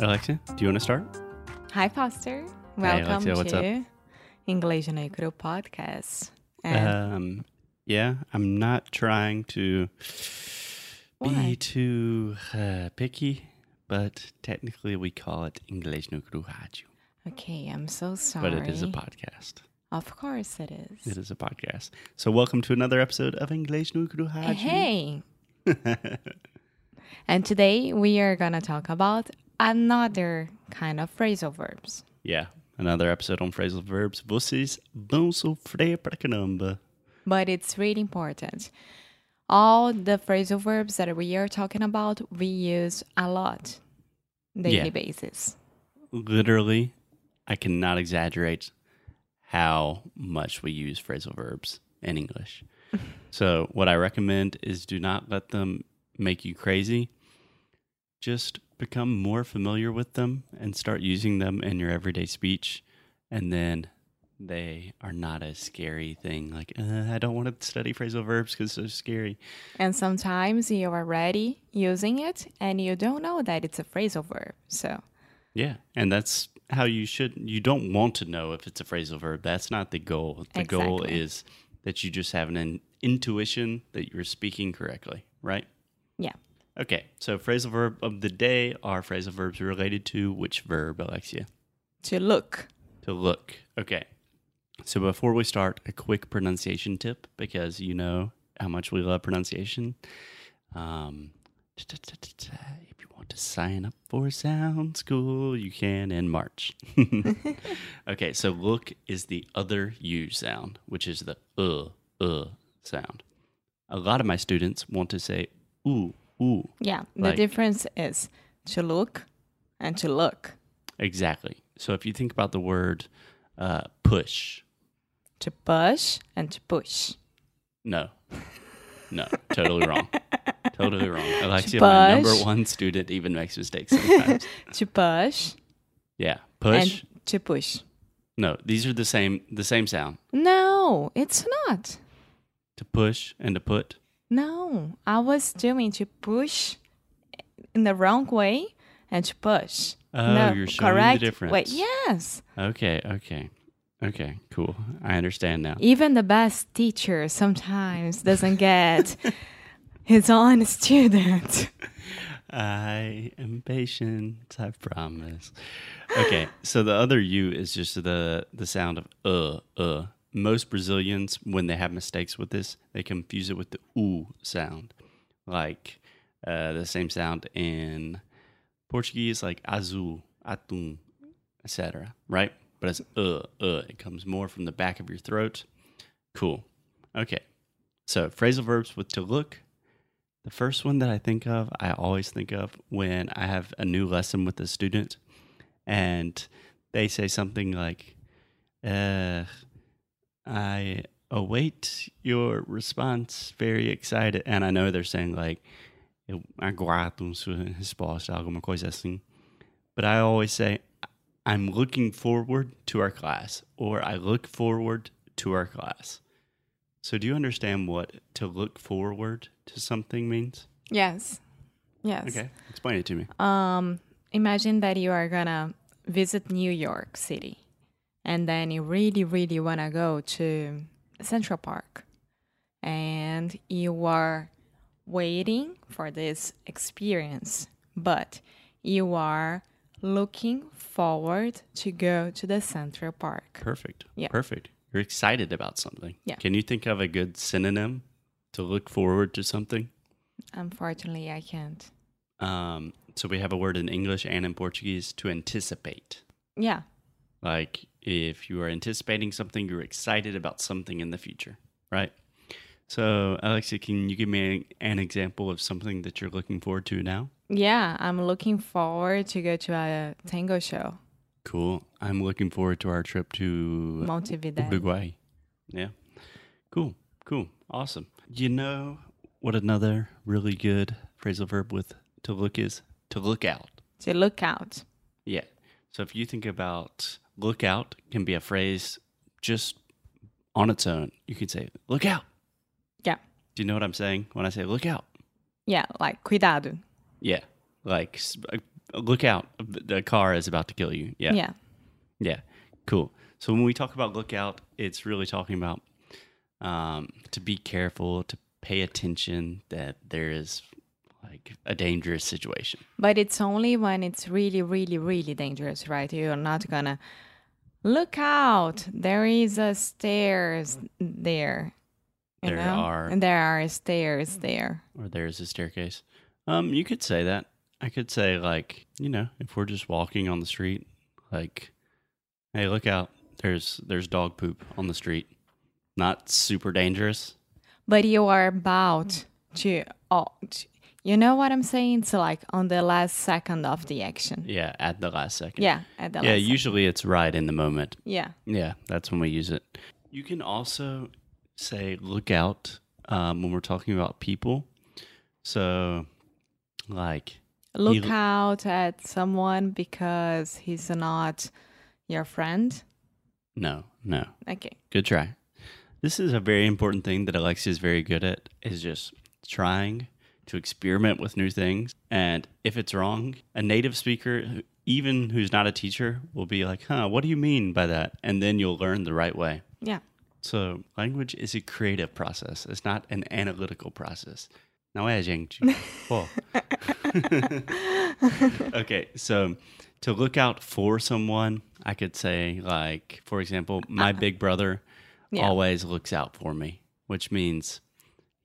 Alexia, do you want to start? Hi, Foster. Hey, Welcome Alexia, what's up? to English no Cru podcast. And Um, yeah, I'm not trying to be too uh, picky, but technically we call it English no Cru Rádio, okay, I'm so sorry. but it is a podcast. Of course, it is. It is a podcast. So welcome to another episode of English no Cru Rádio. Hey. and today we are gonna talk about another kind of phrasal verbs. yeah, another episode on phrasal verbs. Vocês vão sofrer pra caramba. But it's really important. All the phrasal verbs that we are talking about, we use a lot daily Yeah. basis. Literally, I cannot exaggerate how much we use phrasal verbs in English. so, what I recommend is do not let them make you crazy. Just become more familiar with them and start using them in your everyday speech. And then they are not a scary thing. Like, uh, I don't want to study phrasal verbs because so scary. And sometimes you are already using it and you don't know that it's a phrasal verb. So, Yeah, and that's how you should. You don't want to know if it's a phrasal verb. That's not the goal. The goal is that you just have an in- intuition that you're speaking correctly, right? yeah. Okay, so phrasal verb of the day are phrasal verbs related to which verb, Alexia? To look. To look. Okay. So before we start, a quick pronunciation tip because you know how much we love pronunciation. Um, if you want to sign up for Sound School, you can in March. okay, so look is the other U sound, which is the uh, uh sound. A lot of my students want to say ooh, ooh. Yeah. The Like- difference is to look and to look. Exactly. So if you think about the word uh, push, To push and to push. No. No, totally wrong. totally wrong. Alexia, my number one student, even makes mistakes sometimes. To push yeah. Push. and to push. no, these are the same the same sound. No, it's not. To push and to put. No, I was doing to push in the wrong way and to push. Oh, no, you're showing the correct difference. Wait, yes. Okay, okay. Okay, cool. I understand now. Even the best teacher sometimes doesn't get his own student. I am patient, I promise. Okay, so the other U is just the the sound of uh uh. Most Brazilians, when they have mistakes with this, they confuse it with the oo sound, like uh, the same sound in Portuguese, like azul, atum, etc. Right? But it's uh uh. It comes more from the back of your throat. Cool. Okay. So phrasal verbs with to look, the first one that I think of, I always think of when I have a new lesson with a student and they say something like, uh, I await your response very excited. And I know they're saying, like, eu aguardo sua resposta, alguma coisa assim. But I always say, I'm looking forward to our class, or I look forward to our class. So, do you understand what to look forward to something means? yes. Yes. Okay, explain it to me. Um, imagine that you are gonna visit New York City, and then you really, really wanna go to Central Park, and you are waiting for this experience, but you are looking forward to go to the Central Park. Perfect. Yeah. Perfect. You're excited about something. Yeah. Can you think of a good synonym to look forward to something? Unfortunately, I can't. Um, so we have a word in English and in Portuguese to anticipate. Yeah. Like if you are anticipating something, you're excited about something in the future, right? So, Alexia, can you give me an example of something that you're looking forward to now? Yeah, I'm looking forward to go to a tango show, Cool. I'm looking forward to our trip to Montevideo. Uruguay. Yeah. Cool. Cool. Awesome. You know what another really good phrasal verb with to look is? To look out. To look out. Yeah. So if you think about look out can be a phrase just on its own. You can say look out. Yeah. Do you know what I'm saying when I say look out? Yeah, like cuidado. Yeah. Like uh, look out. The car is about to kill you. Yeah. Yeah. Yeah. Cool. So when we talk about look out, it's really talking about um, to be careful, to pay attention that there is like a dangerous situation. But it's only when it's really, really, really dangerous, right? You're not gonna look out. There is a stairs there. You There know? are- And there are stairs there. or there's a staircase. Um, you could say that. I could say like, you know, if we're just walking on the street, like, hey, look out! There's there's dog poop on the street. Not super dangerous. But you are about to, oh, t- you know what I'm saying? So like on the last second of the action. Yeah, at the last second. Yeah, at the yeah. last Usually it's right in the moment. Yeah. Yeah, that's when we use it. You can also say look out um, when we're talking about people. So, like, Look l- out at someone because he's not your friend. no, no, Okay. good try. This is a very important thing that Alexia is very good at is just trying to experiment with new things. And if it's wrong, a native speaker, even who's not a teacher, will be like, huh, what do you mean by that? And then you'll learn the right way. Yeah. So, language is a creative process. It's not an analytical process. Não é, gente? Pô. okay, so to look out for someone, I could say, like, for example, my uh-huh. big brother Yeah. always looks out for me, which means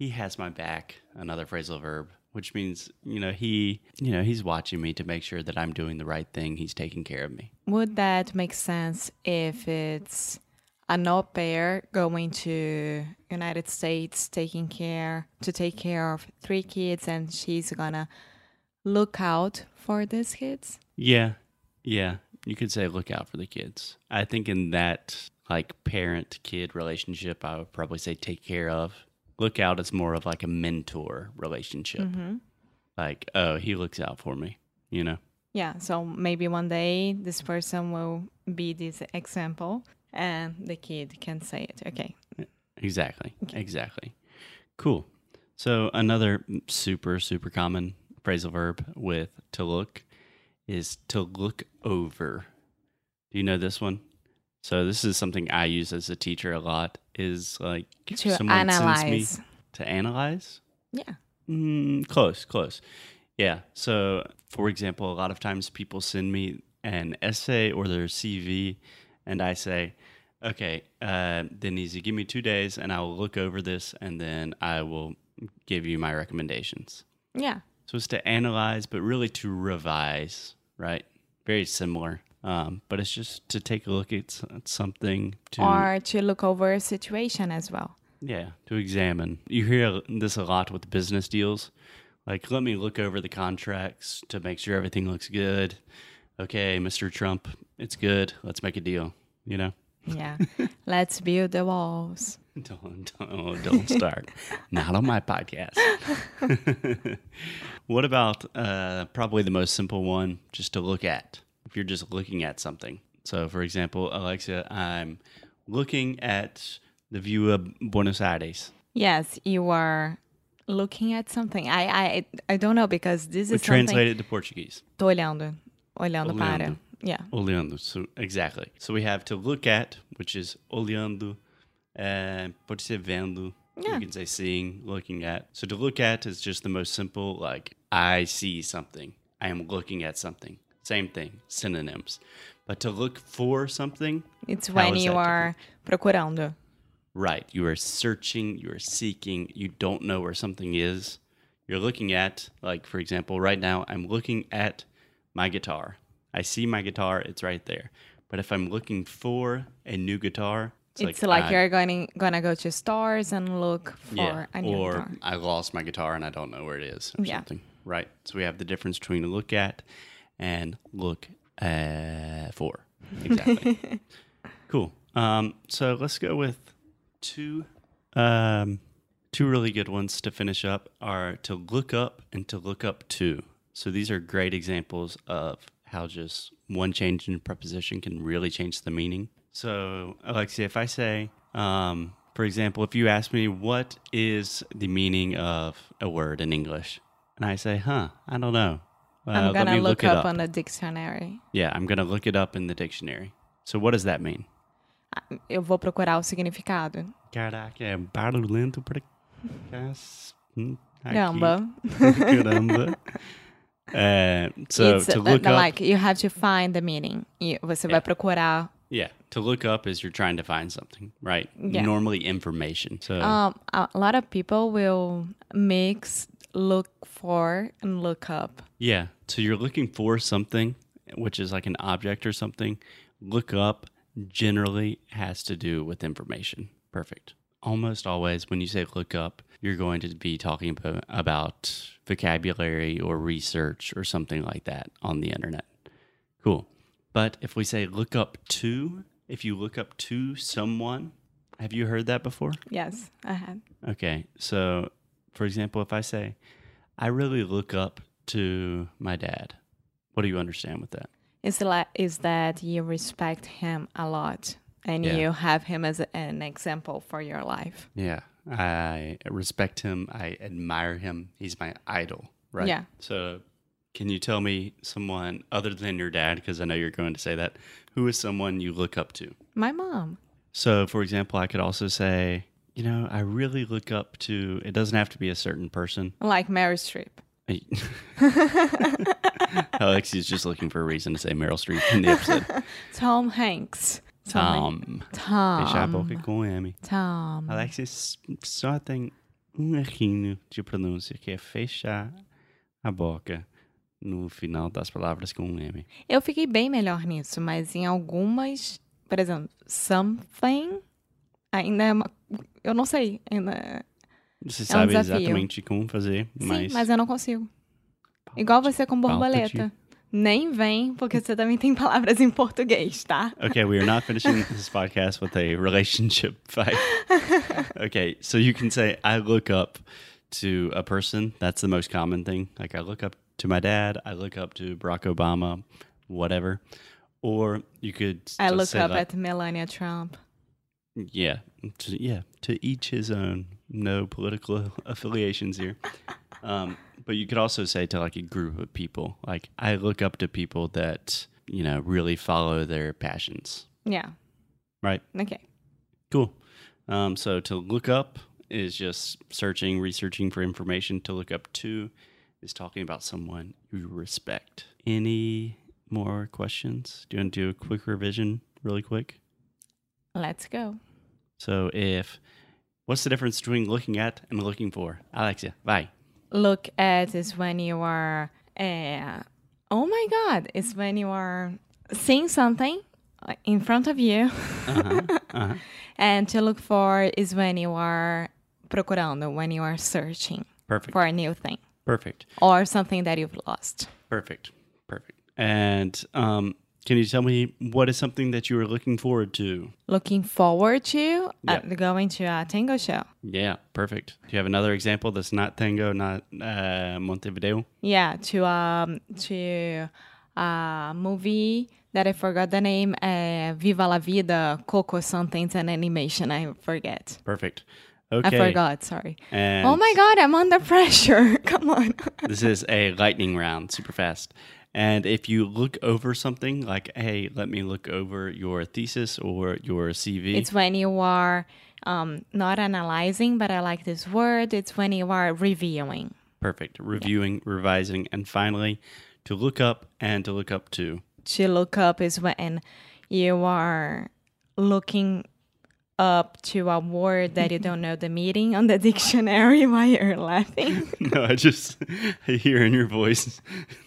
he has my back. Another phrasal verb, which means, you know, he, you know, he's watching me to make sure that I'm doing the right thing. He's taking care of me. Would that make sense if it's an au pair going to United States taking care to take care of three kids and she's gonna look out for these kids? Yeah. Yeah. You could say look out for the kids. I think in that like parent kid relationship, I would probably say take care of. Look out is more of like a mentor relationship. Mm-hmm. Like, oh, he looks out for me, you know? Yeah, so maybe one day this person will be this example and the kid can say it. Okay. Exactly. Exactly. Cool. So another super, super common phrasal verb with to look is to look over. Do you know this one? So this is something I use as a teacher a lot. Is like To someone sends me- analyze. to analyze. Yeah. Mm, close, close. Yeah. So, for example, a lot of times people send me an essay or their CV, and I say, okay, uh, Denise, give me two days and I will look over this and then I will give you my recommendations. Yeah. So it's to analyze, but really to revise, right? Very similar. Um, but it's just to take a look at at something to Or to look over a situation as well. yeah, to examine. You hear this a lot with business deals. Like, let me look over the contracts to make sure everything looks good. Okay, Mr. Trump, it's good. Let's make a deal. You know, Yeah. Let's build the walls. don't don't, don't start. Not on my podcast. what about uh, probably the most simple one, just to look at? If you're just looking at something. So, for example, Alexa, I'm looking at the view of Buenos Aires. Yes, you are looking at something. I I I don't know because this We is something. translate it to Portuguese. Tô olhando. Olhando, para. Olhando. Yeah. Olhando. So exactly. So we have to look at, which is olhando. Uh, pode ser vendo. Yeah. You can say seeing, looking at. So to look at is just the most simple. Like I see something. I am looking at something. Same thing. Synonyms. But to look for something, It's when you are procurando. right? You are searching. You are seeking. You don't know where something is. You're looking at, like for example, right now I'm looking at my guitar. I see my guitar, it's right there. But if I'm looking for a new guitar, It's, like, I- you're going gonna go to stores and look for yeah, a new or guitar. I lost my guitar and I don't know where it is or Yeah. something. Right. So we have the difference between look at and look uh, for. Exactly. cool. Um, so let's go with two um, two really good ones to finish up are to look up and to look up to. So these are great examples of how just one change in preposition can really change the meaning. So Alexia, if I say, um, for example, if you ask me what is the meaning of a word in English, and I say, "Huh, I don't know," Uh, I'm gonna me look, it up, on the dictionary. Yeah, I'm gonna look it up in the dictionary. So what does that mean? Eu vou procurar o significado. Caraca, é barulhento pra cas- Caramba. Caramba. Uh, so It's, to uh, look the- up, like you have to find the meaning. E você vai procurar. yeah, to look up is you're trying to find something, right? Yeah. Normally information. So Um, a lot of people will mix look for and look up. yeah, so you're looking for something, which is like an object or something. Look up generally has to do with information. Perfect. Almost always, when you say look up, you're going to be talking about, vocabulary or research or something like that on the internet. Cool. But if we say look up to, if you look up to someone, have you heard that before? Yes, I had. Okay. So, for example, if I say, I really look up to my dad, what do you understand with that? Is like is that you respect him a lot and Yeah. you have him as an example for your life. Yeah. I respect him. I admire him. He's my idol, right? Yeah. So, can you tell me someone other than your dad, because I know you're going to say that, who is someone you look up to? My mom. So, for example, I could also say, you know, I really look up to, it doesn't have to be a certain person. Like Mary Streep. Alexi's just looking for a reason to say Meryl Streep in the episode. Tom Hanks. Tom. Tom. Fechar a boca com M. Tom. Alexis só tem um errinho de pronúncia, que é fechar a boca no final das palavras com um M. Eu fiquei bem melhor nisso, mas em algumas, por exemplo, something ainda é uma, eu não sei, ainda é- Você É um sabe desafio. exatamente como fazer, mas... Sim, mas eu não consigo. Igual você com borboleta. Nem vem, porque você também tem palavras em português, tá? Okay, we are not finishing this podcast with a relationship fight. Okay, so you can say, I look up to a person. That's the most common thing. Like, I look up to my dad, I look up to Barack Obama, whatever. Or you could I look up like, at Melania Trump. Yeah, to, yeah, to each his own. No political affiliations here. Um, but you could also say to like a group of people, like I look up to people that you know really follow their passions. Yeah, Right. ok. Cool. Um, so to look up is just searching, researching for information. To look up to is talking about someone you respect. Any more questions? Do you want to do a quick revision, really quick? Let's go. So if what's the difference between looking at and looking for? Alexia, bye. Look at is when you are, uh, oh my God, it's when you are seeing something in front of you. Uh-huh. And to look for is when you are procurando, when you are searching Perfect. for a new thing Perfect. or something that you've lost. Perfect. Perfect. And um, can you tell me what is something that you are looking forward to? Looking forward to uh, going to a tango show. Yeah, perfect. Do you have another example that's not tango, not uh, Montevideo? Yeah, to um to a movie that I forgot the name. Uh, Viva la Vida, Coco something. It's an animation. I forget. Perfect. Okay. I forgot. Sorry. And oh my God, I'm under pressure. Come on. this is a lightning round, super fast. And if you look over something like, hey, let me look over your thesis or your CV. It's when you are um, not analyzing, but I like this word. It's when you are reviewing. Perfect. Reviewing, revising, and finally, to look up and to look up to. To look up is when you are looking up to a word that you don't know the meaning on the dictionary while you're laughing? No, I just I hear in your voice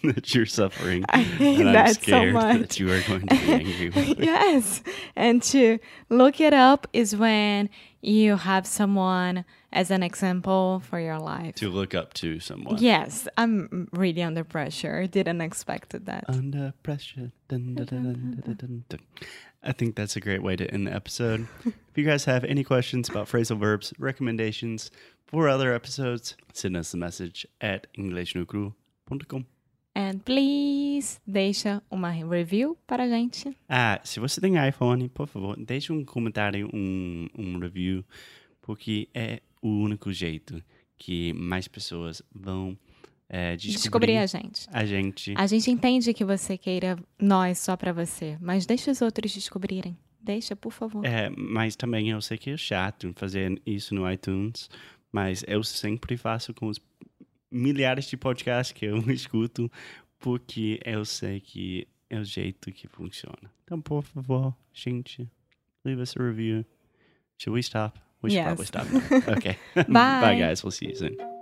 that you're suffering. I hate and I'm that so scared much. that you are going to be angry with me. yes. And to look it up is when you have someone as an example for your life. To look up to someone. Yes, I'm really under pressure. Didn't expect that. Under pressure. Dun, dun, dun. I think that's a great way to end the episode. if you guys have any questions about phrasal verbs, recommendations for other episodes, send us a message at inglesnuecru.com. And please deixa uma review para a gente. Ah, se você tem iPhone, por favor, deixe um comentário, um, um review, porque é o único jeito que mais pessoas vão é, descobrir, Descobrir a gente. a gente. A gente entende que você queira nós só para você, mas deixa os outros descobrirem. Deixa, por favor. É, mas também eu sei que é chato fazer isso no iTunes, mas eu sempre faço com os milhares de podcasts que eu escuto, porque eu sei que é o jeito que funciona. Então, por favor, gente, leave us a review. Should we stop? We should Yes. probably stop. Okay. Bye. Bye, guys. We'll see you soon.